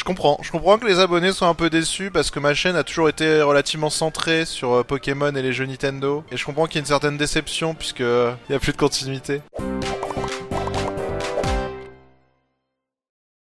Je comprends. Je comprends que les abonnés soient un peu déçus parce que ma chaîne a toujours été relativement centrée sur euh, Pokémon et les jeux Nintendo. Et je comprends qu'il y ait une certaine déception puisque euh, il y a plus de continuité.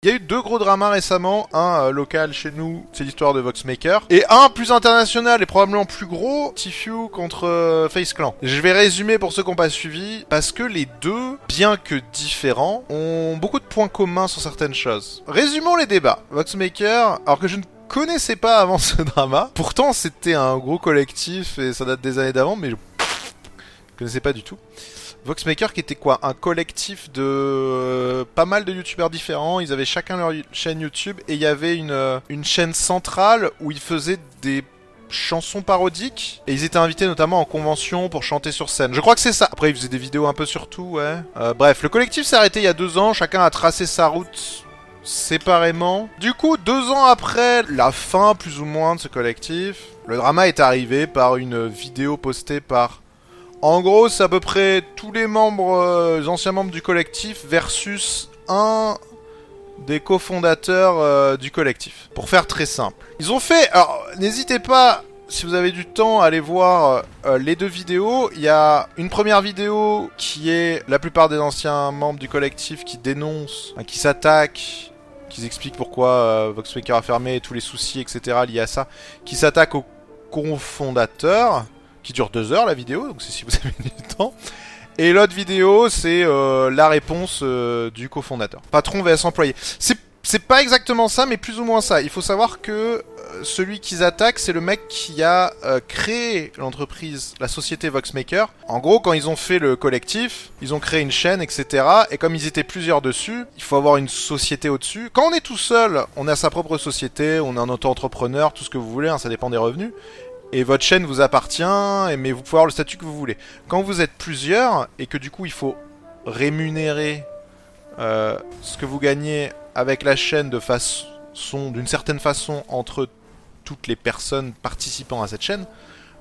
Il y a eu deux gros dramas récemment, un euh, local chez nous, c'est l'histoire de Voxmaker, et un plus international et probablement plus gros, Tfue contre euh, Face Clan. Je vais résumer pour ceux qui n'ont pas suivi, parce que les deux, bien que différents, ont beaucoup de points communs sur certaines choses. Résumons les débats. Voxmaker, alors que je ne connaissais pas avant ce drama, pourtant c'était un gros collectif et ça date des années d'avant, mais je connaissais pas du tout. Voxmaker qui était quoi Un collectif de euh, pas mal de youtubeurs différents, ils avaient chacun leur chaîne YouTube et il y avait une, euh, une chaîne centrale où ils faisaient des chansons parodiques et ils étaient invités notamment en convention pour chanter sur scène. Je crois que c'est ça. Après ils faisaient des vidéos un peu sur tout, ouais. Euh, bref, le collectif s'est arrêté il y a deux ans, chacun a tracé sa route séparément. Du coup, deux ans après la fin plus ou moins de ce collectif, le drama est arrivé par une vidéo postée par en gros, c'est à peu près tous les membres, euh, les anciens membres du collectif versus un des cofondateurs euh, du collectif. Pour faire très simple. Ils ont fait... Alors, n'hésitez pas, si vous avez du temps, à aller voir euh, les deux vidéos. Il y a une première vidéo qui est la plupart des anciens membres du collectif qui dénoncent, qui s'attaquent qui expliquent pourquoi euh, Voxmaker a fermé, tous les soucis, etc. liés à ça, qui s'attaquent au cofondateur qui dure deux heures la vidéo, donc c'est si vous avez du temps. Et l'autre vidéo, c'est euh, la réponse euh, du cofondateur. Patron vs employé. C'est c'est pas exactement ça, mais plus ou moins ça. Il faut savoir que euh, celui qu'ils attaquent, c'est le mec qui a euh, créé l'entreprise, la société Voxmaker. En gros, quand ils ont fait le collectif, ils ont créé une chaîne, etc. Et comme ils étaient plusieurs dessus, il faut avoir une société au-dessus. Quand on est tout seul, on a sa propre société, on est un auto-entrepreneur, tout ce que vous voulez, hein, ça dépend des revenus et votre chaîne vous appartient, mais vous pouvez avoir le statut que vous voulez. Quand vous êtes plusieurs, et que du coup il faut rémunérer euh, ce que vous gagnez avec la chaîne de façon, d'une certaine façon entre toutes les personnes participant à cette chaîne,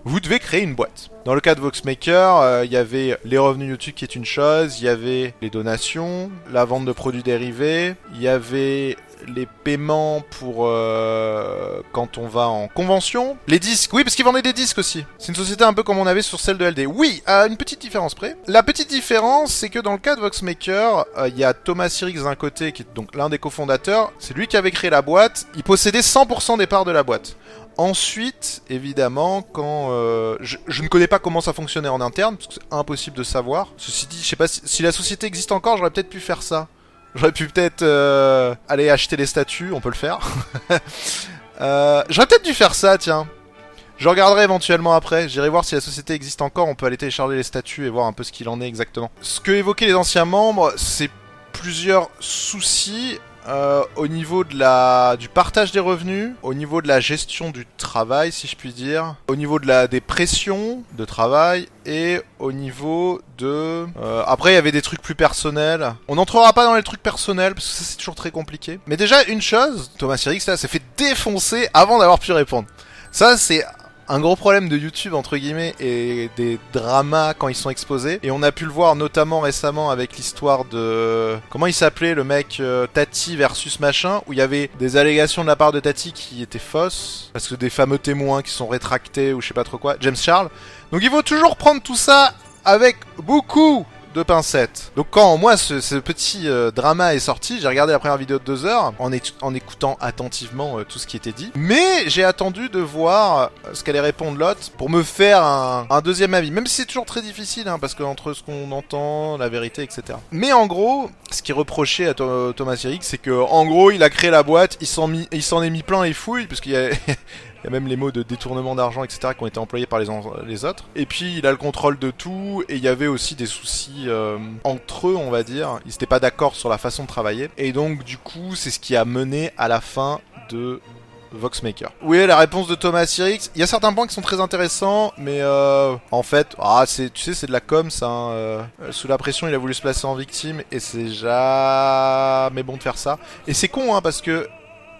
vous devez créer une boîte. Dans le cas de Voxmaker, euh, il y avait les revenus YouTube qui est une chose, il y avait les donations, la vente de produits dérivés, il y avait les paiements pour euh, quand on va en convention. Les disques, oui, parce qu'ils vendaient des disques aussi. C'est une société un peu comme on avait sur celle de LD. Oui, à une petite différence près. La petite différence, c'est que dans le cas de Voxmaker, euh, il y a Thomas Sirix d'un côté, qui est donc l'un des cofondateurs. C'est lui qui avait créé la boîte. Il possédait 100% des parts de la boîte. Ensuite, évidemment, quand euh, je, ne connais pas comment ça fonctionnait en interne, parce que c'est impossible de savoir. Ceci dit, je sais pas si la société existe encore, j'aurais peut-être pu faire ça. J'aurais pu peut-être euh, aller acheter les statues, on peut le faire. euh, J'aurais peut-être dû faire ça, tiens. Je regarderai éventuellement après, j'irai voir si la société existe encore, on peut aller télécharger les statuts et voir un peu ce qu'il en est exactement. Ce que évoquaient les anciens membres, c'est plusieurs soucis euh, au niveau de la, du partage des revenus, au niveau de la gestion du travail, si je puis dire, au niveau de la, des pressions de travail et au niveau de... Euh, après, il y avait des trucs plus personnels. On n'entrera pas dans les trucs personnels parce que ça, c'est toujours très compliqué. Mais déjà, une chose, Thomas Sirix, s'est fait défoncer avant d'avoir pu répondre. Ça, c'est un gros problème de YouTube entre guillemets et des dramas quand ils sont exposés. Et on a pu le voir notamment récemment avec l'histoire de comment il s'appelait le mec euh, Tati versus machin où il y avait des allégations de la part de Tati qui étaient fausses parce que des fameux témoins qui sont rétractés ou je sais pas trop quoi. James Charles. Donc il faut toujours prendre tout ça avec beaucoup de pincettes. Donc quand moi ce, petit euh, drama est sorti, j'ai regardé la première vidéo de deux heures en, écoutant attentivement euh, tout ce qui était dit. Mais j'ai attendu de voir euh, ce qu'allait répondre l'autre pour me faire un, deuxième avis. Même si c'est toujours très difficile, hein, parce que entre ce qu'on entend, la vérité, etc. Mais en gros, ce qui reproché à Thomas Eric, c'est que en gros il a créé la boîte, il s'en est mis plein les fouilles, parce qu'il y a Il y a même les mots de détournement d'argent, etc., qui ont été employés par les, autres. Et puis, il a le contrôle de tout, et il y avait aussi des soucis euh, entre eux, on va dire. Ils n'étaient pas d'accord sur la façon de travailler. Et donc, du coup, c'est ce qui a mené à la fin de Voxmaker. Oui, la réponse de Thomas Sirix. Il y a certains points qui sont très intéressants, mais euh, en fait, ah, tu sais, c'est de la com, ça. Hein, euh, sous la pression, il a voulu se placer en victime, et c'est jamais bon de faire ça. Et c'est con, hein, parce que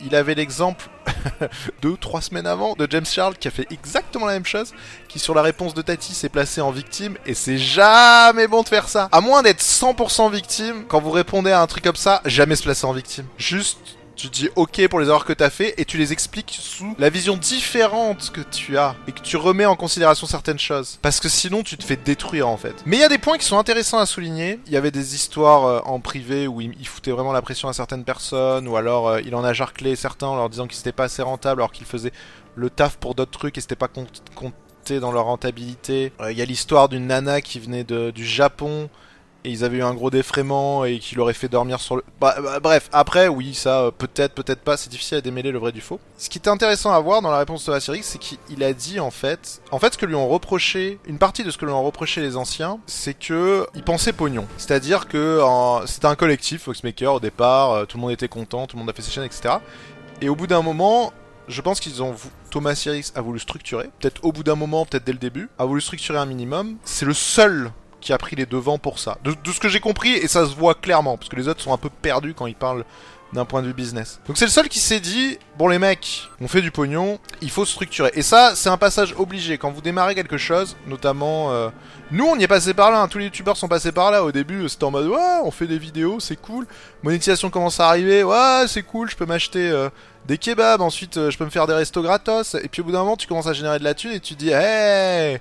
il avait l'exemple deux, trois semaines avant de James Charles qui a fait exactement la même chose, qui sur la réponse de Tati s'est placé en victime, et c'est jamais bon de faire ça. À moins d'être 100% victime, quand vous répondez à un truc comme ça, jamais se placer en victime. Juste tu dis ok pour les erreurs que t'as fait et tu les expliques sous la vision différente que tu as et que tu remets en considération certaines choses. Parce que sinon tu te fais détruire en fait. Mais il y a des points qui sont intéressants à souligner. Il y avait des histoires euh, en privé où il, foutait vraiment la pression à certaines personnes ou alors euh, il en a jarclé certains en leur disant qu'ils étaient pas assez rentables alors qu'ils faisaient le taf pour d'autres trucs et c'était pas compté dans leur rentabilité. Euh, il y a l'histoire d'une nana qui venait de, du Japon et ils avaient eu un gros défraiement et qui l'aurait fait dormir sur le... Bah, bah, bref, après, oui, ça, euh, peut-être, peut-être pas, c'est difficile à démêler le vrai du faux. Ce qui était intéressant à voir dans la réponse de la série, c'est qu'il a dit, en fait... En fait, ce que lui ont reproché, une partie de ce que lui ont reproché les anciens, c'est que ils pensaient pognon. C'est-à-dire que c'était un collectif, Foxmaker, au départ, euh, tout le monde était content, tout le monde a fait ses chaînes, etc. Et au bout d'un moment, je pense qu'ils ont Thomas Sirix a voulu structurer, peut-être au bout d'un moment, peut-être dès le début, a voulu structurer un minimum. C'est le seul qui a pris les devants pour ça. De, ce que j'ai compris, et ça se voit clairement, parce que les autres sont un peu perdus quand ils parlent d'un point de vue business. Donc c'est le seul qui s'est dit, bon les mecs, on fait du pognon, il faut structurer. Et ça, c'est un passage obligé. Quand vous démarrez quelque chose, notamment... Euh, nous, on y est passé par là, hein. tous les youtubeurs sont passés par là. Au début, c'était en mode, ouais, on fait des vidéos, c'est cool. Monétisation commence à arriver, ouais, c'est cool, je peux m'acheter... Euh, des kebabs, ensuite euh, je peux me faire des restos gratos, et puis au bout d'un moment tu commences à générer de la thune et tu dis, hey,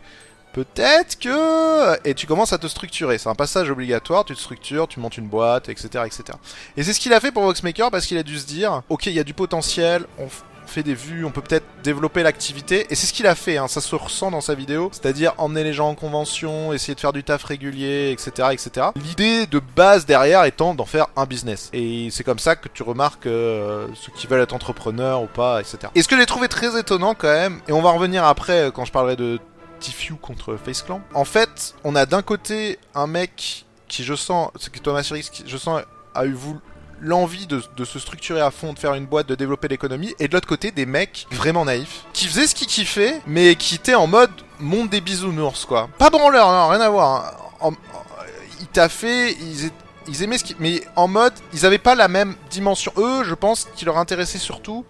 Peut-être que... Et tu commences à te structurer. C'est un passage obligatoire, tu te structures, tu montes une boîte, etc. etc. Et c'est ce qu'il a fait pour Voxmaker parce qu'il a dû se dire, ok, il y a du potentiel, on fait des vues, on peut peut-être développer l'activité. Et c'est ce qu'il a fait, hein, ça se ressent dans sa vidéo. C'est-à-dire emmener les gens en convention, essayer de faire du taf régulier, etc. etc. L'idée de base derrière étant d'en faire un business. Et c'est comme ça que tu remarques euh, ceux qui veulent être entrepreneurs ou pas, etc. Et ce que j'ai trouvé très étonnant quand même, et on va revenir après quand je parlerai de Few contre Face Clan. En fait, on a d'un côté un mec qui, je sens, c'est que Thomas Sirix, qui, je sens, a eu l'envie de, se structurer à fond, de faire une boîte, de développer l'économie, et de l'autre côté des mecs vraiment naïfs, qui faisaient ce qu'ils kiffaient, mais qui étaient en mode monde des bisounours, quoi. Pas branleur, non, rien à voir. Hein. ils taffaient, ils, ils aimaient ce qu'ils... Mais en mode, ils avaient pas la même dimension. Eux, je pense, qui leur intéressait surtout,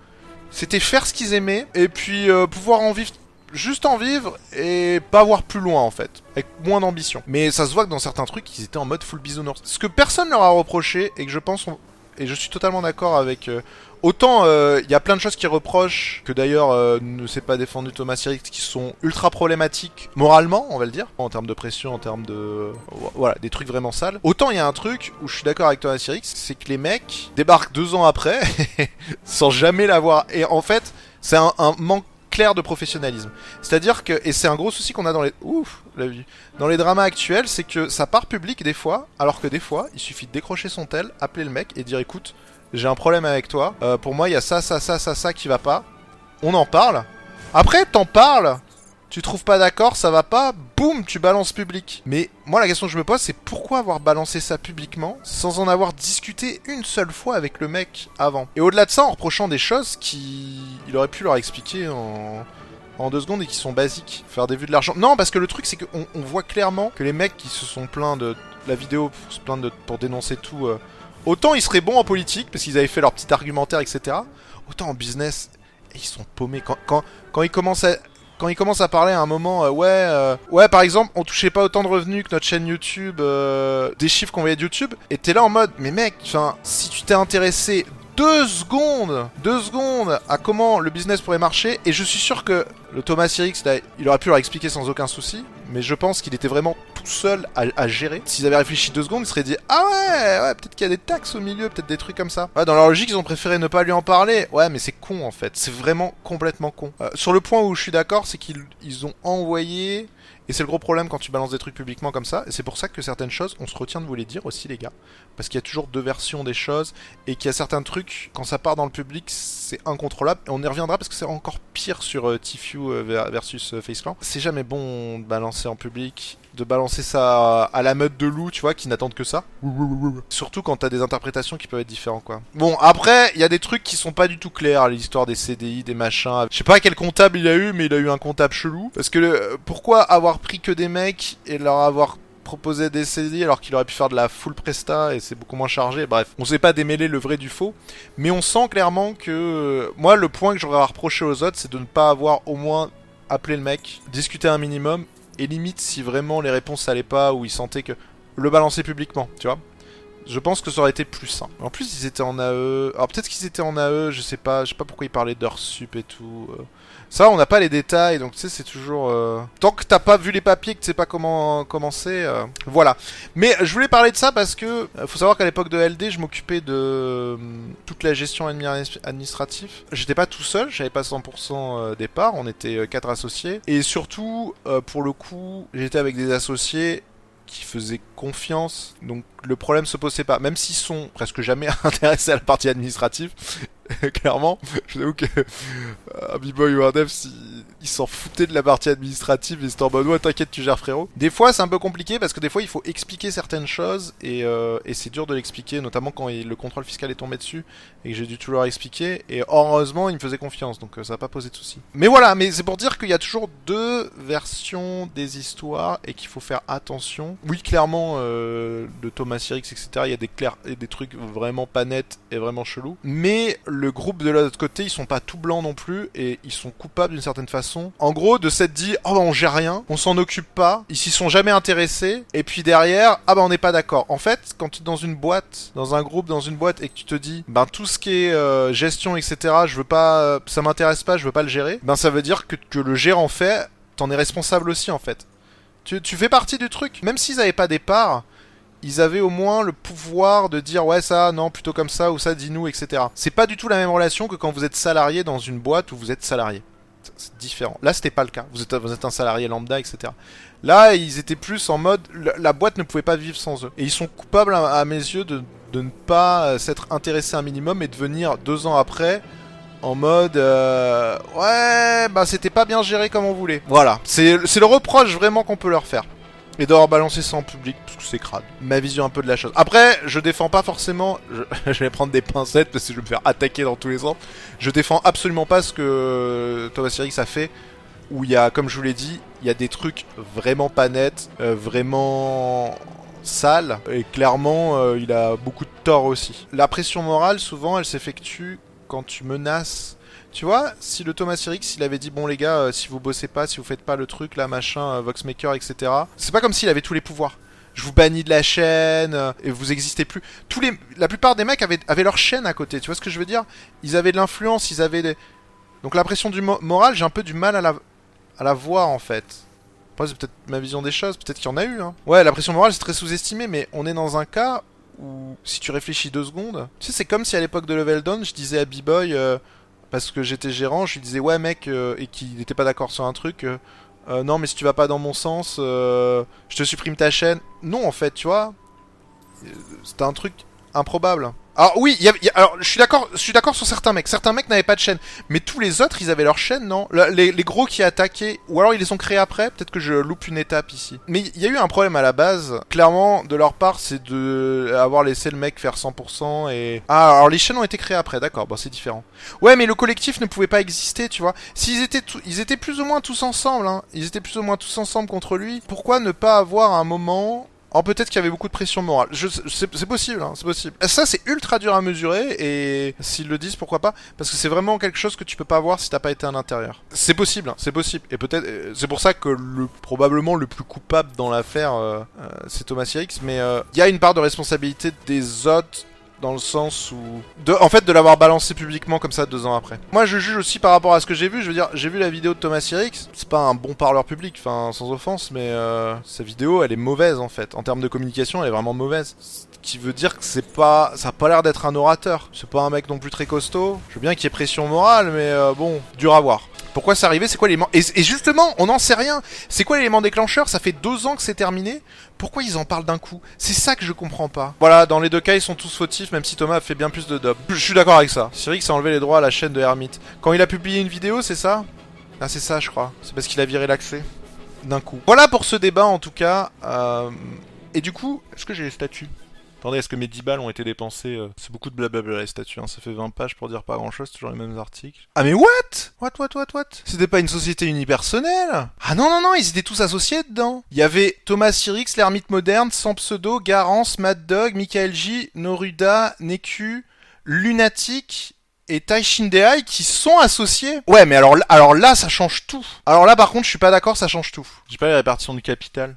c'était faire ce qu'ils aimaient, et puis euh, pouvoir en vivre juste en vivre et pas voir plus loin en fait, avec moins d'ambition. Mais ça se voit que dans certains trucs, ils étaient en mode full bisounours. Ce que personne leur a reproché et que je pense, et je suis totalement d'accord avec. Euh, autant il euh, y a plein de choses qui reprochent, que d'ailleurs euh, ne s'est pas défendu Thomas Sirix, qui sont ultra problématiques moralement, on va le dire, en termes de pression, en termes de. Voilà, des trucs vraiment sales. Autant il y a un truc où je suis d'accord avec Thomas Sirix, c'est que les mecs débarquent deux ans après, sans jamais l'avoir. Et en fait, c'est un manque clair de professionnalisme. C'est-à-dire que, et c'est un gros souci qu'on a dans les, ouf, la vie, dans les dramas actuels, c'est que ça part public des fois, alors que des fois, il suffit de décrocher son tel, appeler le mec et dire écoute, j'ai un problème avec toi, euh, pour moi il y a ça, ça, ça, ça, ça qui va pas. On en parle. Après, t'en parles, tu trouves pas d'accord, ça va pas, boum, tu balances public. Mais moi la question que je me pose c'est pourquoi avoir balancé ça publiquement sans en avoir discuté une seule fois avec le mec avant? Et au-delà de ça en reprochant des choses qui il aurait pu leur expliquer en en deux secondes et qui sont basiques. Faire des vues de l'argent. Non, parce que le truc, c'est qu'on on voit clairement que les mecs qui se sont plaints de la vidéo pour se plaindre pour dénoncer tout. Euh, autant ils seraient bons en politique parce qu'ils avaient fait leur petit argumentaire, etc. Autant en business, ils sont paumés. Quand ils commencent à, quand il commence à parler à un moment, euh, ouais, euh, ouais, par exemple, on touchait pas autant de revenus que notre chaîne YouTube, euh, des chiffres qu'on voyait de YouTube, et t'es là en mode, mais mec, si tu t'es intéressé deux secondes, deux secondes à comment le business pourrait marcher, et je suis sûr que le Thomas Sirix, il aurait pu leur expliquer sans aucun souci, mais je pense qu'il était vraiment tout seul à, gérer. S'ils avaient réfléchi deux secondes, ils seraient dit Ah ouais, peut-être qu'il y a des taxes au milieu, peut-être des trucs comme ça. Ouais, dans leur logique, ils ont préféré ne pas lui en parler. Ouais, mais c'est con en fait. C'est vraiment complètement con. Euh, sur le point où je suis d'accord, c'est qu'ils ont envoyé et c'est le gros problème quand tu balances des trucs publiquement comme ça. Et c'est pour ça que certaines choses, on se retient de vous les dire aussi, les gars. Parce qu'il y a toujours deux versions des choses. Et qu'il y a certains trucs, quand ça part dans le public, incontrôlable. Et on y reviendra parce que c'est encore pire sur euh, Tfue euh, versus euh, FaceClan. C'est jamais bon de balancer en public de balancer ça à la meute de loup, tu vois, qui n'attendent que ça. Surtout quand t'as des interprétations qui peuvent être différentes, quoi. Bon, après, il y a des trucs qui sont pas du tout clairs, l'histoire des CDI, des machins. Je sais pas quel comptable il a eu, mais il a eu un comptable chelou. Parce que pourquoi avoir pris que des mecs et leur avoir proposé des CDI alors qu'il aurait pu faire de la full presta et c'est beaucoup moins chargé. Bref, on sait pas démêler le vrai du faux, mais on sent clairement que moi le point que j'aurais à reprocher aux autres, c'est de ne pas avoir au moins appelé le mec, discuter un minimum et limite si vraiment les réponses allaient pas ou ils sentaient que le balancer publiquement, tu vois. Je pense que ça aurait été plus simple. En plus, ils étaient en AE. Alors peut-être qu'ils étaient en AE, je sais pas. Je sais pas pourquoi ils parlaient d'heures sup et tout. euh. Ça, on n'a pas les détails, donc tu sais, c'est toujours. euh, Tant que t'as pas vu les papiers, que tu pas comment commencer, euh, voilà. Mais je voulais parler de ça parce que euh, faut savoir qu'à l'époque de LD, je m'occupais de euh, toute la gestion admi- administrative. J'étais pas tout seul, j'avais pas 100% euh, des parts, on était quatre associés. Et surtout, pour le coup, j'étais avec des associés qui faisaient confiance, donc le problème se posait pas. Même s'ils sont presque jamais intéressés à la partie administrative, clairement, je t'avoue que euh, B-Boy ou un ils s'en foutaient de la partie administrative et c'était en mode ouais t'inquiète tu gères frérot. Des fois c'est un peu compliqué parce que des fois il faut expliquer certaines choses et, euh, et c'est dur de l'expliquer, notamment quand il- le contrôle fiscal est tombé dessus et que j'ai dû tout leur expliquer. Et heureusement il me faisait confiance donc euh, ça n'a pas posé de soucis. Mais voilà, mais c'est pour dire qu'il y a toujours deux versions des histoires et qu'il faut faire attention. Oui clairement euh, de Thomas Sirix etc. Il y a des clairs et des trucs vraiment pas nets et vraiment chelous. Mais groupe de l'autre côté ils sont pas tout blancs non plus et ils sont coupables d'une certaine façon. En gros, de s'être dit, oh bah on gère rien, on s'en occupe pas, ils s'y sont jamais intéressés, et puis derrière, ah bah on n'est pas d'accord. En fait, quand tu es dans une boîte, dans un groupe, dans une boîte, et que tu te dis, ben tout ce qui est euh, gestion, etc., je veux pas, euh, ça m'intéresse pas, je veux pas le gérer, ben ça veut dire que, que le gérant fait, t'en es responsable aussi en fait. Tu, tu fais partie du truc. Même s'ils avaient pas des parts, ils avaient au moins le pouvoir de dire ouais ça non plutôt comme ça ou ça dis-nous etc. C'est pas du tout la même relation que quand vous êtes salarié dans une boîte où vous êtes salarié. C'est différent. Là c'était pas le cas. Vous êtes, un salarié lambda etc. Là ils étaient plus en mode la, boîte ne pouvait pas vivre sans eux. Et ils sont coupables à, mes yeux de, ne pas euh, s'être intéressés un minimum et de venir deux ans après en mode euh, ouais bah c'était pas bien géré comme on voulait. Voilà. C'est le reproche vraiment qu'on peut leur faire et d'avoir balancé ça en public parce que c'est crade. Ma vision un peu de la chose. Après, je défends pas forcément. Je, vais prendre des pincettes parce que je vais me faire attaquer dans tous les sens. Je défends absolument pas ce que Thomas Sirix a fait. Où il y a, comme je vous l'ai dit, il y a des trucs vraiment pas nets, euh, vraiment sales. Et clairement, euh, il a beaucoup de tort aussi. La pression morale, souvent, elle s'effectue quand tu menaces tu vois, si le Thomas Sirix, il avait dit bon les gars, euh, si vous bossez pas, si vous faites pas le truc là, machin, euh, Voxmaker, etc. C'est pas comme s'il avait tous les pouvoirs. Je vous bannis de la chaîne euh, et vous existez plus. Tous les, la plupart des mecs avaient, leur chaîne à côté. Tu vois ce que je veux dire? Ils avaient de l'influence, ils avaient des. Donc la pression du mo- moral, j'ai un peu du mal à la, à la voir en fait. Après c'est peut-être ma vision des choses, peut-être qu'il y en a eu. Hein. Ouais, la pression morale c'est très sous-estimé, mais on est dans un cas où si tu réfléchis deux secondes, tu sais c'est comme si à l'époque de Level Down, je disais à B-Boy. Parce que j'étais gérant, je lui disais ouais mec euh, et qu'il n'était pas d'accord sur un truc. euh, euh, non mais si tu vas pas dans mon sens, je te supprime ta chaîne. Non en fait, tu vois, c'était un truc improbable. Alors oui, y a- y a- alors je suis d'accord, je suis d'accord sur certains mecs. Certains mecs n'avaient pas de chaîne, mais tous les autres, ils avaient leur chaîne, non? Le- les, les gros qui attaquaient, ou alors ils les ont créés après. Peut-être que je loupe une étape ici. Mais il y a eu un problème à la base. Clairement, de leur part, c'est de avoir laissé le mec faire 100% et ah alors les chaînes ont été créées après. D'accord, bon c'est différent. Ouais, mais le collectif ne pouvait pas exister, tu vois. S'ils étaient, tous- ils étaient plus ou moins tous ensemble, hein. Ils étaient plus ou moins tous ensemble contre lui. Pourquoi ne pas avoir un moment Oh, peut-être qu'il y avait beaucoup de pression morale. C'est, possible, hein, c'est possible. Ça, c'est ultra dur à mesurer, et s'ils le disent, pourquoi pas? Parce que c'est vraiment quelque chose que tu peux pas voir si t'as pas été à l'intérieur. C'est possible, hein, c'est possible. Et peut-être, euh, c'est pour ça que le probablement le plus coupable dans l'affaire, euh, euh, c'est Thomas Sirix. Mais il y a une part de responsabilité des autres dans le sens où en fait de l'avoir balancé publiquement comme ça deux ans après. Moi je juge aussi par rapport à ce que j'ai vu, je veux dire, j'ai vu la vidéo de Thomas Sirix, c'est pas un bon parleur public, enfin sans offense, mais euh, sa vidéo elle est mauvaise en fait, en termes de communication elle est vraiment mauvaise. Ce qui veut dire que c'est pas, ça a pas l'air d'être un orateur, c'est pas un mec non plus très costaud. Je veux bien qu'il y ait pression morale, mais euh, bon, dur à voir. Pourquoi c'est arrivé C'est quoi l'élément et, justement, on n'en sait rien. C'est quoi l'élément déclencheur? Ça fait deux ans que c'est terminé. Pourquoi ils en parlent d'un coup? C'est ça que je comprends pas. Voilà, dans les deux cas, ils sont tous fautifs, même si Thomas a fait bien plus de dub. Je suis d'accord avec ça. Cyrix a enlevé les droits à la chaîne de Hermite. Quand il a publié une vidéo, c'est ça? Ah, c'est ça, je crois. C'est parce qu'il a viré l'accès. D'un coup. Voilà pour ce débat, en tout cas. Euh, Et du coup, est-ce que j'ai les statuts? Attendez, est-ce que mes 10 balles ont été dépensées euh, C'est beaucoup de blablabla les statuts, hein. ça fait 20 pages pour dire pas grand chose, toujours les mêmes articles. Ah mais what? What, what, what, what? C'était pas une société unipersonnelle? Ah non, non, non, ils étaient tous associés dedans. Il y avait Thomas Sirix, l'ermite moderne, sans pseudo, Garance, Mad Dog, Michael J, Noruda, Neku, Lunatic et Tai Shindeai qui sont associés. Ouais, mais alors, alors là, ça change tout. Alors là, par contre, je suis pas d'accord, ça change tout. J'ai pas les répartitions du capital.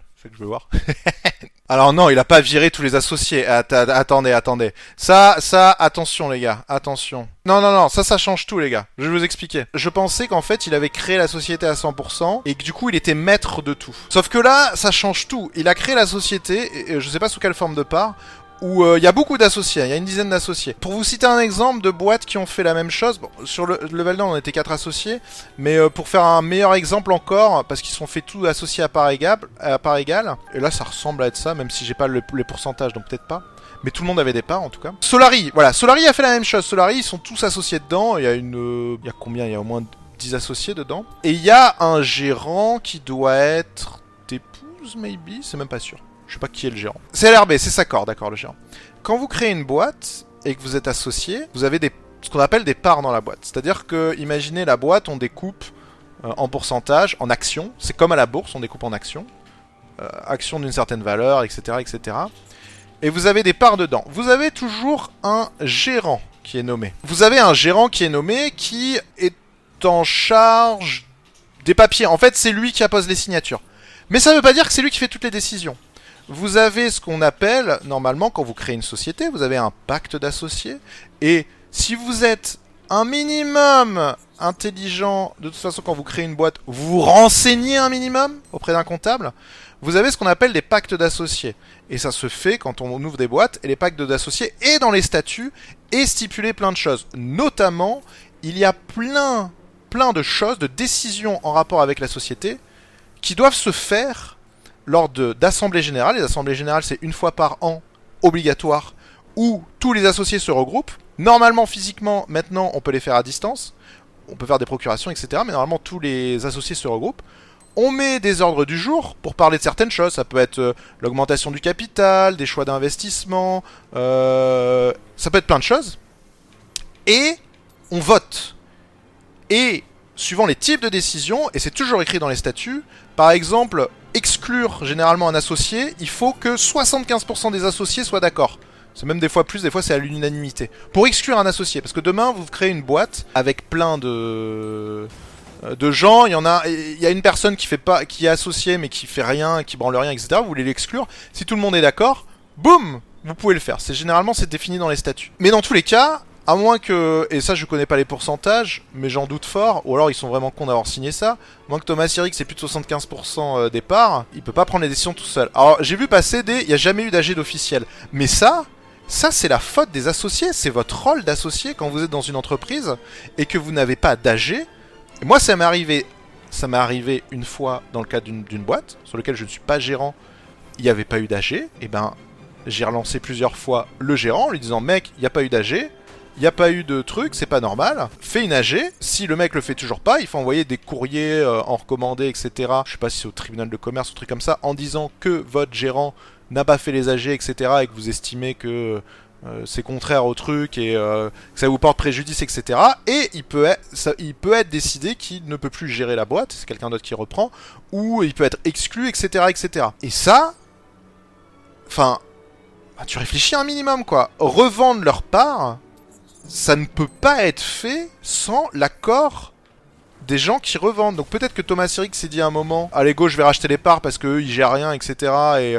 Alors non, il a pas viré tous les associés. attendez, attendez. Ça, ça, attention les gars, attention. Non, non, non, ça, ça change tout les gars. Je vais vous expliquer. Je pensais qu'en fait, il avait créé la société à 100% et que du coup, il était maître de tout. Sauf que là, ça change tout. Il a créé la société, et je sais pas sous quelle forme de part, où euh, il y a beaucoup d'associés, il y a une dizaine d'associés. Pour vous citer un exemple de boîtes qui ont fait la même chose, bon, sur le level 1 on était 4 associés, mais euh, pour faire un meilleur exemple encore, parce qu'ils sont fait tous associés à part, égale, à part égale, et là ça ressemble à être ça, même si j'ai pas le, les pourcentages, donc peut-être pas. Mais tout le monde avait des parts en tout cas. Solari, voilà, Solari a fait la même chose. Solari, ils sont tous associés dedans. Il y a une, euh, il y a combien? Il y a au moins 10 associés dedans. Et il y a un gérant qui doit être d'épouse, maybe, c'est même pas sûr. Je sais pas qui est le gérant. C'est LRB, c'est Saccord, d'accord, le gérant. Quand vous créez une boîte et que vous êtes associé, vous avez ce qu'on appelle des parts dans la boîte. C'est-à-dire que, imaginez la boîte, on découpe euh, en pourcentage, en actions. C'est comme à la bourse, on découpe en actions. Euh, actions d'une certaine valeur, etc., etc. Et vous avez des parts dedans. Vous avez toujours un gérant qui est nommé. Vous avez un gérant qui est nommé qui est en charge des papiers. En fait, c'est lui qui appose les signatures. Mais ça ne veut pas dire que c'est lui qui fait toutes les décisions vous avez ce qu'on appelle, normalement, quand vous créez une société, vous avez un pacte d'associés. Et si vous êtes un minimum intelligent, de toute façon, quand vous créez une boîte, vous vous renseignez un minimum auprès d'un comptable. Vous avez ce qu'on appelle des pactes d'associés. Et ça se fait quand on ouvre des boîtes. Et les pactes d'associés, et dans les statuts, et stipuler plein de choses. Notamment, il y a plein, plein de choses, de décisions en rapport avec la société, qui doivent se faire lors d'assemblées générales. Les assemblées générales, c'est une fois par an, obligatoire, où tous les associés se regroupent. Normalement, physiquement, maintenant, on peut les faire à distance. On peut faire des procurations, etc. Mais normalement, tous les associés se regroupent. On met des ordres du jour pour parler de certaines choses. Ça peut être euh, l'augmentation du capital, des choix d'investissement, euh, ça peut être plein de choses. Et on vote. Et suivant les types de décisions, et c'est toujours écrit dans les statuts, par exemple, exclure généralement un associé, il faut que 75% des associés soient d'accord. C'est même des fois plus, des fois c'est à l'unanimité. Pour exclure un associé, parce que demain vous créez une boîte avec plein de euh, de gens, il y en a, il y a une personne qui fait pas, qui est associée mais qui fait rien, qui branle rien, etc. Vous voulez l'exclure. Si tout le monde est d'accord, boum, vous pouvez le faire. C'est généralement c'est défini dans les statuts. Mais dans tous les cas, à moins que, et ça je connais pas les pourcentages, mais j'en doute fort, ou alors ils sont vraiment cons d'avoir signé ça, moins que Thomas Sirix c'est plus de 75% euh, des parts, il peut pas prendre les décisions tout seul. Alors j'ai vu passer des, il y a jamais eu d'AG d'officiel, mais ça, ça c'est la faute des associés, c'est votre rôle d'associé quand vous êtes dans une entreprise et que vous n'avez pas d'AG. Moi ça m'est arrivé, ça m'est arrivé une fois dans le cadre d'une boîte sur lequel je ne suis pas gérant, il n'y avait pas eu d'AG, et ben j'ai relancé plusieurs fois le gérant en lui disant mec, il n'y a pas eu d'AG, il n'y a pas eu de truc, c'est pas normal. Fais une AG. Si le mec le fait toujours pas, il faut envoyer des courriers euh, en recommandé, etc. Je sais pas si c'est au tribunal de commerce ou truc comme ça, en disant que votre gérant n'a pas fait les AG, etc. et que vous estimez que euh, c'est contraire au truc et euh, que ça vous porte préjudice, etc. Et il peut être, il peut être décidé qu'il ne peut plus gérer la boîte, c'est quelqu'un d'autre qui reprend, ou il peut être exclu, etc., etc. Et ça, enfin, bah, tu réfléchis un minimum, quoi. Revendre leur part, ça ne peut pas être fait sans l'accord des gens qui revendent. Donc peut-être que Thomas Sirix s'est dit à un moment, allez go, je vais racheter les parts parce qu'eux ils gèrent rien, etc. Et,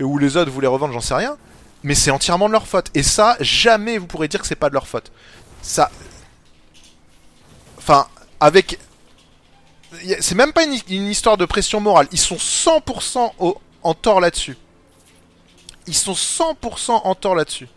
et où les autres voulaient revendre, j'en sais rien. Mais c'est entièrement de leur faute. Et ça, jamais vous pourrez dire que c'est pas de leur faute. Ça. Enfin, avec. C'est même pas une, histoire de pression morale. Ils sont 100% au... en tort là-dessus. Ils sont 100% en tort là-dessus.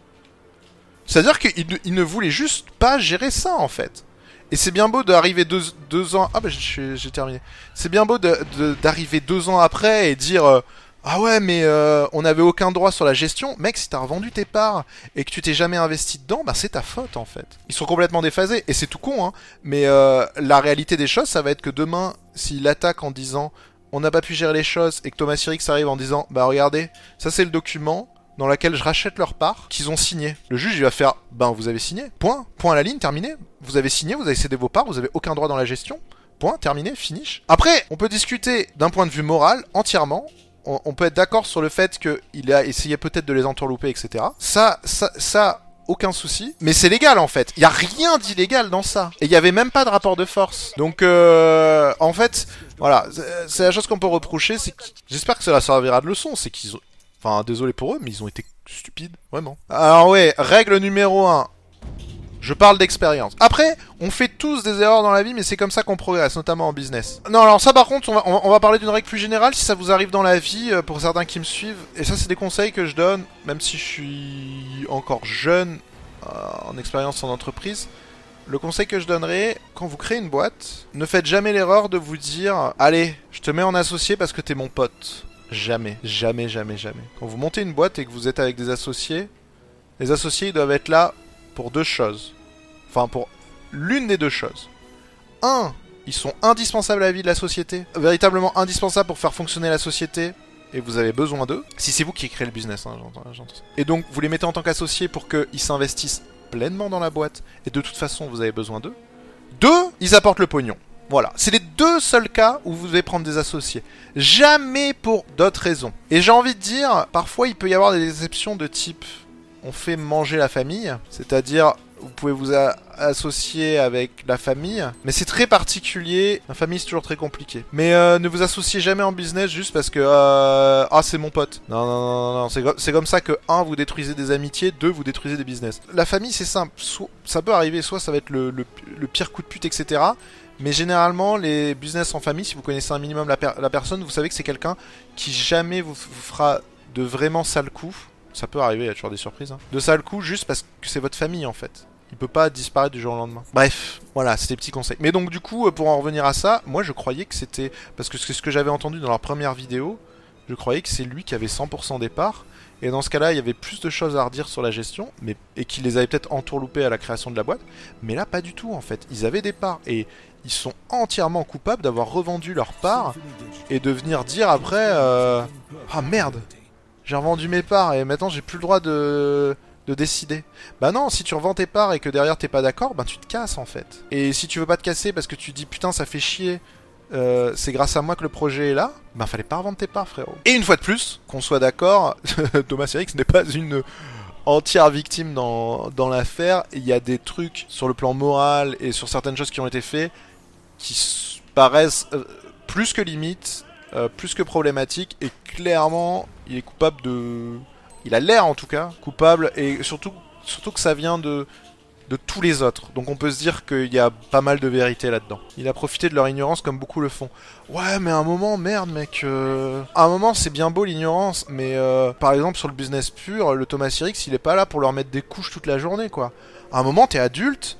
C'est-à-dire qu'il ne, voulait juste pas gérer ça, en fait. Et c'est bien beau d'arriver deux, ans... Ah bah j'ai terminé. C'est bien beau d'arriver deux ans après et dire... Euh, ah ouais, mais euh, on n'avait aucun droit sur la gestion. Mec, si t'as revendu tes parts et que tu t'es jamais investi dedans, bah c'est ta faute en fait. Ils sont complètement déphasés et c'est tout con, hein. Mais euh, la réalité des choses, ça va être que demain, s'il attaque en disant on n'a pas pu gérer les choses et que Thomas Sirix arrive en disant bah regardez, ça c'est le document, dans laquelle je rachète leur part qu'ils ont signé. Le juge il va faire ben vous avez signé, point, point à la ligne, terminé. Vous avez signé, vous avez cédé vos parts, vous avez aucun droit dans la gestion. Point, terminé, finish. Après, on peut discuter d'un point de vue moral entièrement. On, peut être d'accord sur le fait qu'il a essayé peut-être de les entourlouper, etc. Ça, ça, ça, aucun souci. Mais c'est légal en fait. Il y a rien d'illégal dans ça. Et il y avait même pas de rapport de force. Donc euh, en fait, voilà, c'est- la chose qu'on peut reprocher, c'est j'espère que cela servira de leçon, c'est qu'ils ont désolé pour eux, mais ils ont été stupides, vraiment. Alors ouais, règle numéro 1. Je parle d'expérience. Après, on fait tous des erreurs dans la vie, mais c'est comme ça qu'on progresse, notamment en business. Non, alors ça par contre, on va parler d'une règle plus générale, si ça vous arrive dans la vie, euh, pour certains qui me suivent. Et ça, c'est des conseils que je donne, même si je suis encore jeune euh, en expérience en entreprise. Le conseil que je donnerais, quand vous créez une boîte, ne faites jamais l'erreur de vous dire Allez, je te mets en associé parce que t'es mon pote. Jamais, jamais, jamais, jamais. Quand vous montez une boîte et que vous êtes avec des associés, les associés ils doivent être là pour deux choses. Enfin, pour l'une des deux choses. Un, ils sont indispensables à la vie de la société, véritablement indispensables pour faire fonctionner la société, et vous avez besoin d'eux. Si c'est vous qui créez le business, hein, j'entends-. Et donc, vous les mettez en tant qu'associés pour qu'ils s'investissent pleinement dans la boîte, et de toute façon, vous avez besoin d'eux. Deux, ils apportent le pognon. Voilà, c'est les deux seuls cas où vous devez prendre des associés. Jamais pour d'autres raisons. Et j'ai envie de dire, parfois il peut y avoir des exceptions de type on fait manger la famille, c'est-à-dire vous pouvez vous associer avec la famille, mais c'est très particulier. La famille c'est toujours très compliqué. Mais euh, ne vous associez jamais en business juste parce que euh, ah c'est mon pote. Non non non non, c'est co- c'est comme ça que un vous détruisez des amitiés, deux vous détruisez des business. La famille c'est simple, ça peut arriver, soit ça va être le- le pire coup de pute etc. Mais généralement, les business en famille, si vous connaissez un minimum la, per- la personne, vous savez que c'est quelqu'un qui jamais vous, fera de vraiment sale coup. Ça peut arriver, il y a toujours des surprises. hein. De sale coup juste parce que c'est votre famille en fait. Il peut pas disparaître du jour au lendemain. Bref, voilà, c'était des petits conseils. Mais donc du coup, euh, pour en revenir à ça, moi je croyais que c'était... Parce que c'est ce que j'avais entendu dans leur première vidéo, je croyais que c'est lui qui avait 100% des parts. Et dans ce cas-là, il y avait plus de choses à redire sur la gestion, mais et qu'il les avait peut-être entourloupés à la création de la boîte. Mais là, pas du tout en fait. Ils avaient des parts et ils sont entièrement coupables d'avoir revendu leurs parts et de venir dire après euh, ah merde, j'ai revendu mes parts et maintenant j'ai plus le droit de de décider. Bah non, si tu revends tes parts et que derrière t'es pas d'accord, bah tu te casses en fait. Et si tu veux pas te casser parce que tu dis putain ça fait chier, euh, c'est grâce à moi que le projet est là, bah fallait pas revendre tes parts frérot. Et une fois de plus, qu'on soit d'accord, Thomas Erix n'est pas une entière victime dans, dans l'affaire. Il y a des trucs sur le plan moral et sur certaines choses qui ont été faites qui paraissent euh, plus que limites, euh, plus que problématiques et clairement il est coupable de... Il a l'air en tout cas coupable et surtout, surtout que ça vient de, de tous les autres. Donc on peut se dire qu'il y a pas mal de vérité là-dedans. Il a profité de leur ignorance comme beaucoup le font. Ouais mais à un moment merde mec. euh, À un moment c'est bien beau l'ignorance mais par exemple sur le business pur, le Thomas Sirix il est pas là pour leur mettre des couches toute la journée quoi. À un moment t'es adulte,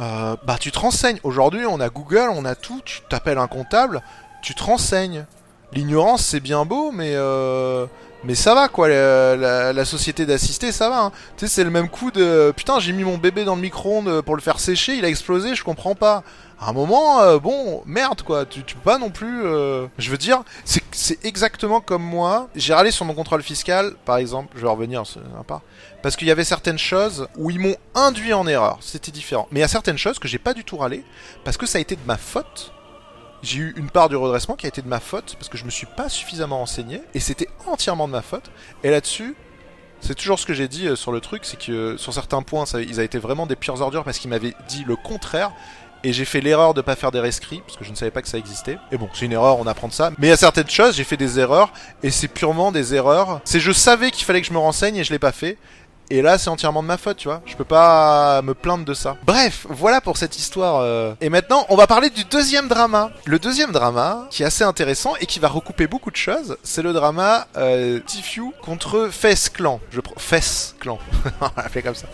euh, bah tu te renseignes. Aujourd'hui on a Google, on a tout, tu t'appelles un comptable, tu te renseignes. L'ignorance c'est bien beau mais euh, mais ça va quoi, la, la- la société d'assister ça va. hein. Tu sais c'est le même coup de putain j'ai mis mon bébé dans le micro-ondes pour le faire sécher, il a explosé, je comprends pas. À un moment, euh, bon, merde quoi, tu, tu peux pas non plus. euh, Je veux dire, c'est c'est exactement comme moi. J'ai râlé sur mon contrôle fiscal, par exemple, je vais revenir, c'est sympa. Parce qu'il y avait certaines choses où ils m'ont induit en erreur, c'était différent. Mais il y a certaines choses que j'ai pas du tout râlé, parce que ça a été de ma faute. J'ai eu une part du redressement qui a été de ma faute, parce que je me suis pas suffisamment renseigné, et c'était entièrement de ma faute. Et là-dessus, c'est toujours ce que j'ai dit euh, sur le truc, c'est que euh, sur certains points, ils avaient été vraiment des pires ordures parce qu'ils m'avaient dit le contraire. Et j'ai fait l'erreur de pas faire des rescrits, parce que je ne savais pas que ça existait. Et bon, c'est une erreur, on apprend de ça. Mais il y a certaines choses, j'ai fait des erreurs, et c'est purement des erreurs. C'est je savais qu'il fallait que je me renseigne et je l'ai pas fait. Et là, c'est entièrement de ma faute, tu vois. Je peux pas me plaindre de ça. Bref, voilà pour cette histoire. euh. Et maintenant, on va parler du deuxième drama. Le deuxième drama, qui est assez intéressant et qui va recouper beaucoup de choses, c'est le drama euh, contre Fess Clan. Je prends Fess Clan. on va l'appeler comme ça.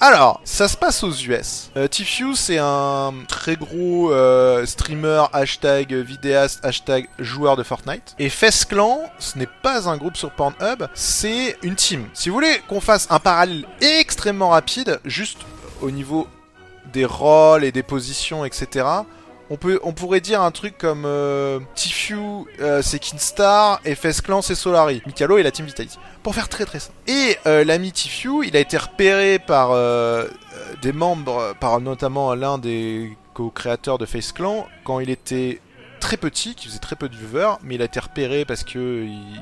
Alors, ça se passe aux US. Euh, c'est un très gros euh, streamer, hashtag vidéaste, hashtag joueur de Fortnite. Et Fess Clan, ce n'est pas un groupe sur Pornhub, c'est une team. Si vous voulez qu'on fasse un parallèle extrêmement rapide, juste au niveau des rôles et des positions, etc., on, peut, on pourrait dire un truc comme euh, Tfue, euh, c'est Kinstar, et Fess Clan, c'est Solari. Mikalo et la team Vitality. Pour faire très très simple. Et euh, l'ami Tfue, il a été repéré par euh, euh, des membres, par notamment l'un des co-créateurs de Face Clan, quand il était très petit, qui faisait très peu de viewers, mais il a été repéré parce que il,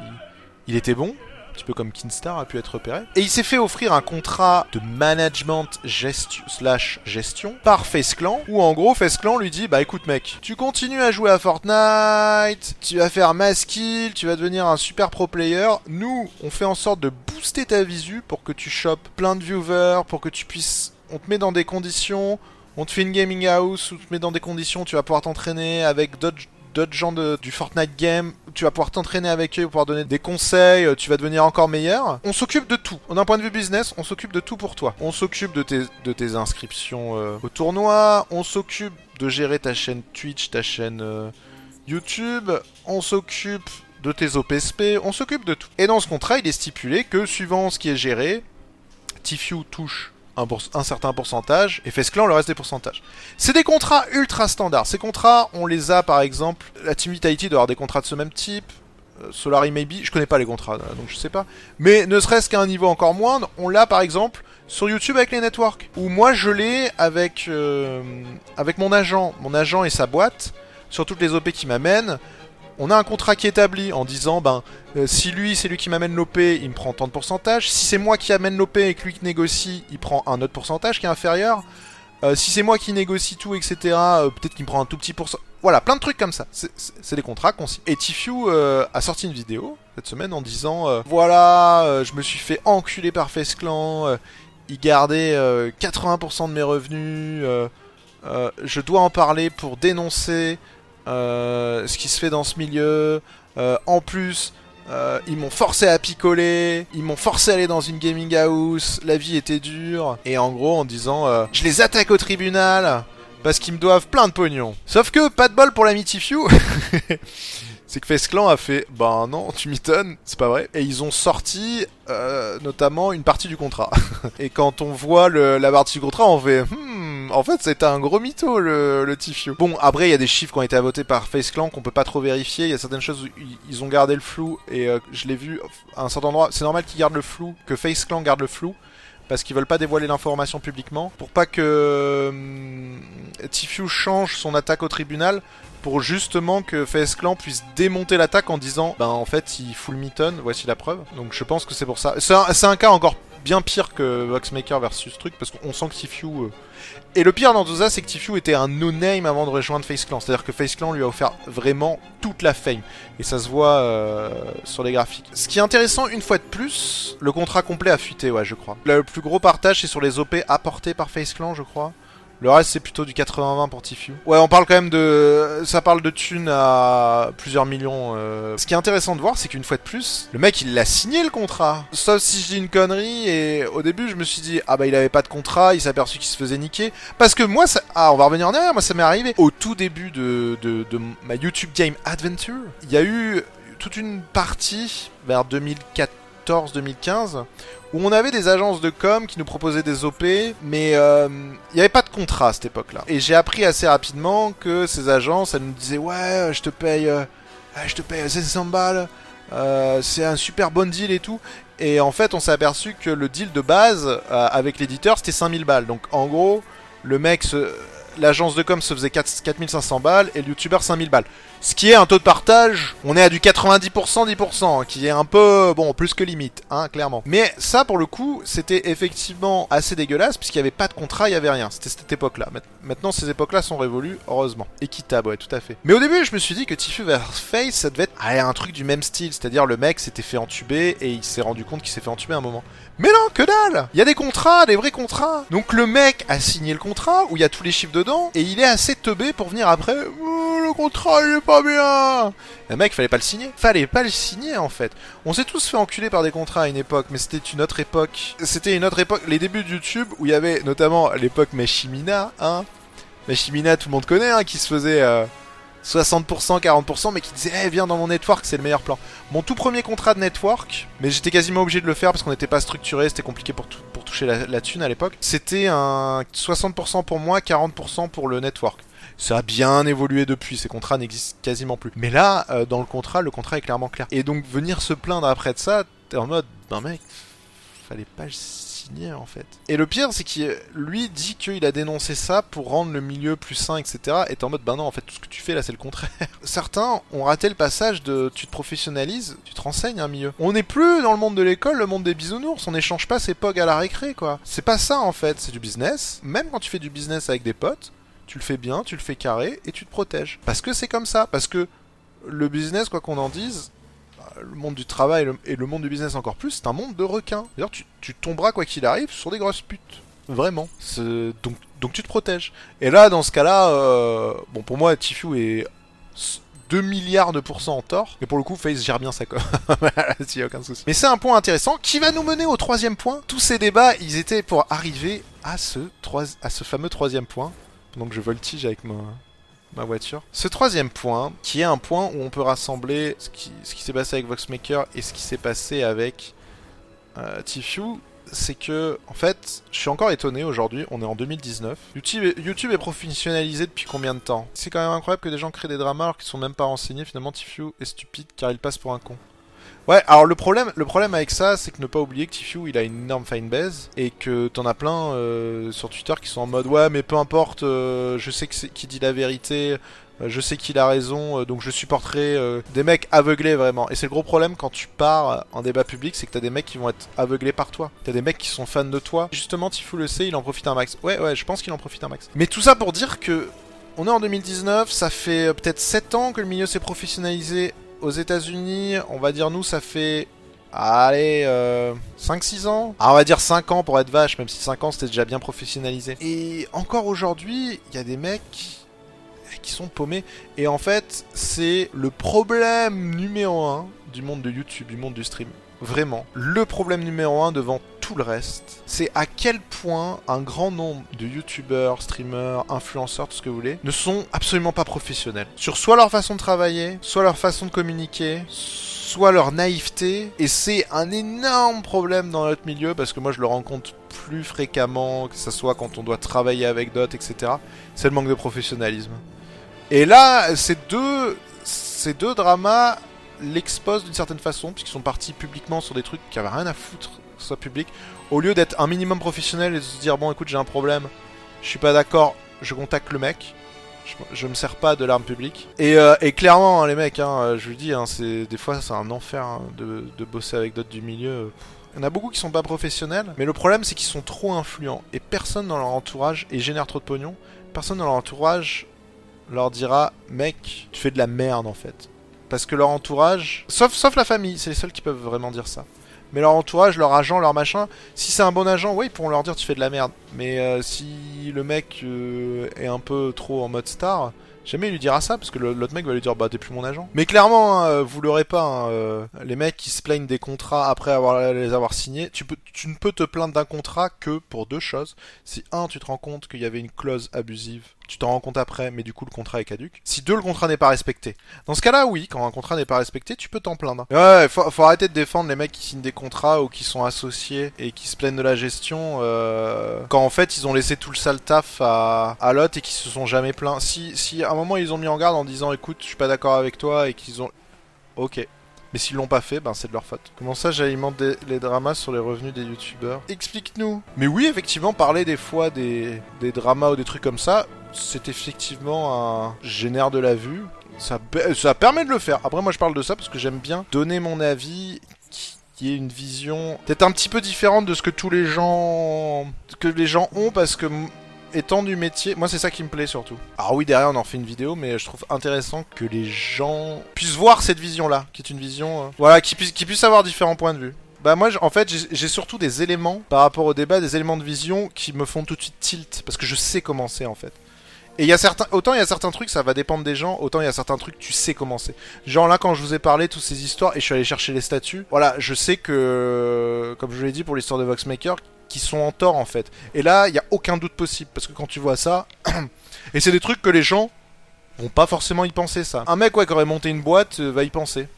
il était bon. Petit peu comme Kinstar a pu être repéré. Et il s'est fait offrir un contrat de management gestion, slash gestion par Face Clan, où en gros Face Clan lui dit, bah écoute mec, tu continues à jouer à Fortnite, tu vas faire kill, tu vas devenir un super pro player, nous on fait en sorte de booster ta visu pour que tu chopes plein de viewers, pour que tu puisses... On te met dans des conditions on te fait une gaming house, on te met dans des conditions, tu vas pouvoir t'entraîner avec d'autres d'autres gens de, du Fortnite game, tu vas pouvoir t'entraîner avec eux, pouvoir donner des conseils, euh, tu vas devenir encore meilleur. On s'occupe de tout. D'un point de vue business, on s'occupe de tout pour toi. On s'occupe de tes, inscriptions euh, au tournoi, on s'occupe de gérer ta chaîne Twitch, ta chaîne euh, YouTube, on s'occupe de tes OPSP, on s'occupe de tout. Et dans ce contrat, il est stipulé que suivant ce qui est géré, Tfue touche un, certain pourcentage et Clan le reste des pourcentages. C'est des contrats ultra standards. Ces contrats, on les a par exemple. La Team Vitality doit avoir des contrats de ce même type. Euh, Maybe, je connais pas les contrats, euh, donc je sais pas. Mais ne serait-ce qu'à un niveau encore moindre, on l'a par exemple sur YouTube avec les networks. Ou moi je l'ai avec, euh, avec mon agent. Mon agent et sa boîte, sur toutes les OP qui m'amènent on a un contrat qui est établi en disant ben euh, si lui c'est lui qui m'amène l'OP, il me prend tant de pourcentage. Si c'est moi qui amène l'OP et que lui qui négocie, il prend un autre pourcentage qui est inférieur. Euh, si c'est moi qui négocie tout, etc., euh, peut-être qu'il me prend un tout petit pourcentage. Voilà, plein de trucs comme ça. C'est des contrats qu'on Et Tfue a sorti une vidéo cette semaine en disant Voilà, je me suis fait enculer par Face Clan, il gardait 80% de mes revenus, je dois en parler pour dénoncer ce qui se fait dans ce milieu. Euh, en plus, euh, ils m'ont forcé à picoler, ils m'ont forcé à aller dans une gaming house, la vie était dure. Et en gros, en disant, je les attaque au tribunal parce qu'ils me doivent plein de pognon. Sauf que, pas de bol pour la Mitifew c'est que Face Clan a fait bah non, tu m'étonnes, c'est pas vrai. Et ils ont sorti euh, notamment une partie du contrat. et quand on voit le, la partie du contrat, on fait hmm, en fait c'était un gros mytho le, le Bon, après il y a des chiffres qui ont été votés par Face Clan qu'on peut pas trop vérifier. Il y a certaines choses où ils ont gardé le flou et euh, je l'ai vu à un certain endroit. C'est normal qu'ils gardent le flou, que Face Clan garde le flou parce qu'ils veulent pas dévoiler l'information publiquement, pour pas que hum, change son attaque au tribunal, pour justement que FS Clan puisse démonter l'attaque en disant ben en fait il full Mitton, voici la preuve. Donc je pense que c'est pour ça. C'est un, cas encore bien pire que Voxmaker versus truc parce qu'on sent que Tfue. Euh, et le pire dans tout ça, c'est que Tfue était un no-name avant de rejoindre Face Clan. C'est-à-dire que Face Clan lui a offert vraiment toute la fame. Et ça se voit euh, sur les graphiques. Ce qui est intéressant, une fois de plus, le contrat complet a fuité, ouais, je crois. Le plus gros partage, c'est sur les OP apportés par Face Clan, je crois. Le reste, c'est plutôt du 80-20 pour Tfue. Ouais, on parle quand même de... Ça parle de thunes à plusieurs millions. Euh. Ce qui est intéressant de voir, c'est qu'une fois de plus, le mec, il l'a signé le contrat. Sauf si je dis une connerie, et au début, je me suis dit, ah bah il avait pas de contrat, il s'est aperçu qu'il se faisait niquer. Parce que moi, ça... Ah, on va revenir en arrière, moi ça m'est arrivé. Au tout début de, de, de ma YouTube Game Adventure, il y a eu toute une partie vers 2014-2015 où on avait des agences de com qui nous proposaient des OP, mais euh, il n'y avait pas de contrat à cette époque-là. Et j'ai appris assez rapidement que ces agences, elles nous disaient ouais, je te paye, euh, je te paye 700 balles, euh, c'est un super bon deal et tout. Et en fait, on s'est aperçu que le deal de base avec l'éditeur, c'était 5000 balles. Donc en gros, le mec l'agence de com se faisait 4, 4500 balles et le youtubeur 5000 balles. Ce qui est un taux de partage, on est à du 90%, 10%, qui est un peu, bon, plus que limite, hein, clairement. Mais ça, pour le coup, c'était effectivement assez dégueulasse, puisqu'il n'y avait pas de contrat, il n'y avait rien. C'était cette époque-là. Maintenant, ces époques-là sont révolues, heureusement. Équitable, ouais, tout à fait. Mais au début, je me suis dit que Tifu vs Face, ça devait être un truc du même style, c'est-à-dire le mec s'était fait entuber et il s'est rendu compte qu'il s'est fait entuber un moment. Mais non, que dalle Il y a des contrats, des vrais contrats Donc le mec a signé le contrat, où il y a tous les chiffres dedans, et il est assez teubé pour venir après... Oh, le contrat, pas bien Le mec, fallait pas le signer. Fallait pas le signer, en fait. On s'est tous fait enculer par des contrats à une époque, mais c'était une autre époque. C'était une autre époque, les débuts de YouTube, où il y avait notamment l'époque Meshimina, hein Meshimina, tout le monde connaît, hein, qui se faisait... Euh, 60%, 40%, mais qui disait Eh, viens dans mon network, c'est le meilleur plan. Mon tout premier contrat de network, mais j'étais quasiment obligé de le faire parce qu'on n'était pas structuré, c'était compliqué pour, toucher la, thune à l'époque. C'était un 60% pour moi, 40% pour le network. Ça a bien évolué depuis, ces contrats n'existent quasiment plus. Mais là, euh, dans le contrat, le contrat est clairement clair. Et donc venir se plaindre après de ça, t'es en mode, ben mec, fallait pas le signé en fait. Et le pire, c'est qu'il lui dit qu'il a dénoncé ça pour rendre le milieu plus sain, etc. Et en mode, bah non, en fait, tout ce que tu fais là, c'est le contraire. Certains ont raté le passage de tu te professionnalises, tu te renseignes un milieu. On n'est plus dans le monde de l'école, le monde des bisounours. On n'échange pas ses pogs à la récré, quoi. C'est pas ça en fait, c'est du business. Même quand tu fais du business avec des potes, tu le fais bien, tu le fais carré et tu te protèges. Parce que c'est comme ça. Parce que le business, quoi qu'on en dise, le monde du travail et le monde du business encore plus, c'est un monde de requins. D'ailleurs, tu, tomberas quoi qu'il arrive sur des grosses putes. Vraiment. Donc, donc tu te protèges. Et là, dans ce cas-là, euh, bon, pour moi, Tifu est 2 milliards de pourcents en tort. Et pour le coup, Face gère bien sa com. S'il y a aucun souci. Mais c'est un point intéressant qui va nous mener au troisième point. Tous ces débats, ils étaient pour arriver à ce, à ce fameux troisième point. Donc je voltige avec ma, voiture. Ce troisième point, qui est un point où on peut rassembler ce qui, s'est passé avec Voxmaker et ce qui s'est passé avec euh, c'est que, en fait, je suis encore étonné aujourd'hui, on est en 2019. YouTube est, professionnalisé depuis combien de temps? C'est quand même incroyable que des gens créent des dramas alors qu'ils sont même pas renseignés. Finalement, Tifu est stupide car il passe pour un con. Ouais, alors le problème, le problème avec ça, c'est que ne pas oublier que Tifu, il a une énorme fanbase et que t'en as plein euh, sur Twitter qui sont en mode ouais, mais peu importe, euh, je sais que qui dit la vérité, euh, je sais qu'il a raison, donc je supporterai des mecs aveuglés vraiment. Et c'est le gros problème quand tu pars en débat public, c'est que t'as des mecs qui vont être aveuglés par toi. T'as des mecs qui sont fans de toi. Justement, Tifu le sait, il en profite un max. Ouais, ouais, je pense qu'il en profite un max. Mais tout ça pour dire que on est en 2019, ça fait peut-être 7 ans que le milieu s'est professionnalisé aux États-Unis, on va dire nous, ça fait Allez, euh, 5-6 ans Ah, on va dire 5 ans pour être vache, même si 5 ans c'était déjà bien professionnalisé. Et encore aujourd'hui, il y a des mecs qui sont paumés. Et en fait, c'est le problème numéro 1 du monde de YouTube, du monde du stream. Vraiment. Le problème numéro 1 devant tout le reste, c'est à quel point un grand nombre de youtubeurs, streamers, influenceurs, tout ce que vous voulez, ne sont absolument pas professionnels. Sur soit leur façon de travailler, soit leur façon de communiquer, soit leur naïveté. Et c'est un énorme problème dans notre milieu parce que moi je le rencontre plus fréquemment, que ce soit quand on doit travailler avec d'autres, etc. C'est le manque de professionnalisme. Et là, ces deux, ces deux dramas l'exposent d'une certaine façon, puisqu'ils sont partis publiquement sur des trucs qui avaient rien à foutre, soit public, au lieu d'être un minimum professionnel et de se dire bon écoute j'ai un problème, je suis pas d'accord, je contacte le mec, je, me sers pas de l'arme publique. Et, euh, clairement hein, les mecs, hein, je vous dis, hein, des fois c'est un enfer hein, de, bosser avec d'autres du milieu. Il y en a beaucoup qui sont pas professionnels, mais le problème c'est qu'ils sont trop influents et personne dans leur entourage et génère trop de pognon. Personne dans leur entourage leur dira mec, tu fais de la merde en fait. Parce que leur entourage, sauf, sauf la famille, c'est les seuls qui peuvent vraiment dire ça. Mais leur entourage, leur agent, leur machin, si c'est un bon agent, oui, ils pourront leur dire tu fais de la merde. Mais euh, si le mec euh, est un peu trop en mode star, jamais il lui dira ça parce que l'autre mec va lui dire bah t'es plus mon agent. Mais clairement, hein, vous l'aurez pas. Hein, euh, les mecs qui se plaignent des contrats après avoir les avoir signés, tu peux, tu ne peux te plaindre d'un contrat que pour deux choses. Si un, tu te rends compte qu'il y avait une clause abusive tu t'en rends compte après, mais du coup le contrat est caduque. Si deux, le contrat n'est pas respecté. Dans ce cas-là, oui, quand un contrat n'est pas respecté, tu peux t'en plaindre. Ouais, faut, faut, arrêter de défendre les mecs qui signent des contrats ou qui sont associés et qui se plaignent de la gestion euh, quand en fait ils ont laissé tout le sale taf à, à l'autre et qui se sont jamais plaints. Si, si à un moment ils ont mis en garde en disant écoute, je suis pas d'accord avec toi et qu'ils ont... Ok. Mais s'ils l'ont pas fait, ben c'est de leur faute. Comment ça j'alimente les dramas sur les revenus des youtubeurs? Explique-nous. Mais oui, effectivement, parler des fois des, des dramas ou des trucs comme ça, c'est effectivement un génère de la vue. Ça, ça permet de le faire. Après, moi, je parle de ça parce que j'aime bien donner mon avis qui est une vision peut-être un petit peu différente de ce que tous les gens que les gens ont parce que étant du métier, moi c'est ça qui me plaît surtout. Alors oui, derrière on en fait une vidéo, mais je trouve intéressant que les gens puissent voir cette vision-là, qui est une vision, euh, voilà, qui puissent, qui puissent avoir différents points de vue. Bah moi, en fait, j'ai surtout des éléments par rapport au débat, des éléments de vision qui me font tout de suite tilt, parce que je sais comment c'est en fait. Et il y a certains, autant il y a certains trucs, ça va dépendre des gens, autant il y a certains trucs, tu sais comment c'est. Genre là, quand je vous ai parlé toutes ces histoires et je suis allé chercher les statuts, voilà, je sais que, comme je vous l'ai dit pour l'histoire de Voxmaker, qui sont en tort en fait. Et là, il y a aucun doute possible parce que quand tu vois ça, et c'est des trucs que les gens vont pas forcément y penser ça. Un mec ouais qui aurait monté une boîte euh, va y penser.